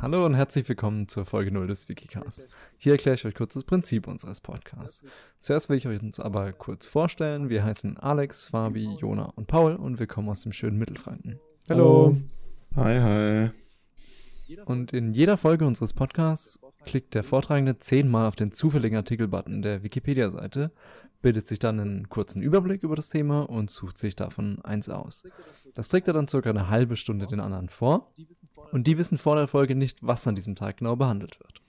Hallo und herzlich willkommen zur Folge 0 des Wikicast. Hier erkläre ich euch kurz das Prinzip unseres Podcasts. Zuerst will ich euch uns aber kurz vorstellen. Wir heißen Alex, Fabi, Jona und Paul und wir kommen aus dem schönen Mittelfranken. Hallo. Hi, hi. Und in jeder Folge unseres Podcasts klickt der Vortragende zehnmal auf den zufälligen Artikelbutton der Wikipedia-Seite, bildet sich dann einen kurzen Überblick über das Thema und sucht sich davon eins aus. Das trägt er dann circa eine halbe Stunde den anderen vor und die wissen vor der Folge nicht, was an diesem Tag genau behandelt wird.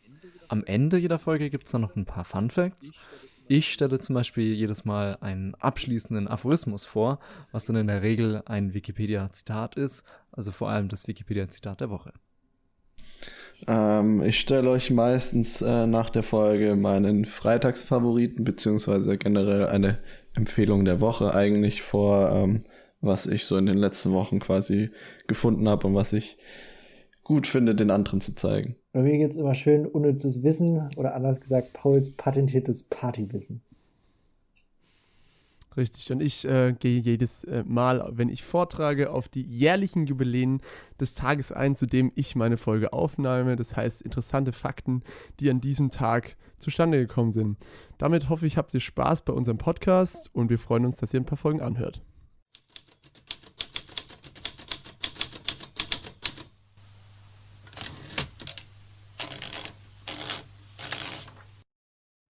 Am Ende jeder Folge gibt es dann noch ein paar Fun Facts. Ich stelle zum Beispiel jedes Mal einen abschließenden Aphorismus vor, was dann in der Regel ein Wikipedia-Zitat ist, also vor allem das Wikipedia-Zitat der Woche. Ähm, ich stelle euch meistens äh, nach der Folge meinen Freitagsfavoriten, beziehungsweise generell eine Empfehlung der Woche eigentlich vor, ähm, was ich so in den letzten Wochen quasi gefunden habe und was ich gut finde, den anderen zu zeigen. Bei mir gibt es immer schön unnützes Wissen oder anders gesagt Pauls patentiertes Partywissen. Richtig. Und ich äh, gehe jedes äh, Mal, wenn ich vortrage, auf die jährlichen Jubiläen des Tages ein, zu dem ich meine Folge aufnehme. Das heißt, interessante Fakten, die an diesem Tag zustande gekommen sind. Damit hoffe ich, habt ihr Spaß bei unserem Podcast und wir freuen uns, dass ihr ein paar Folgen anhört.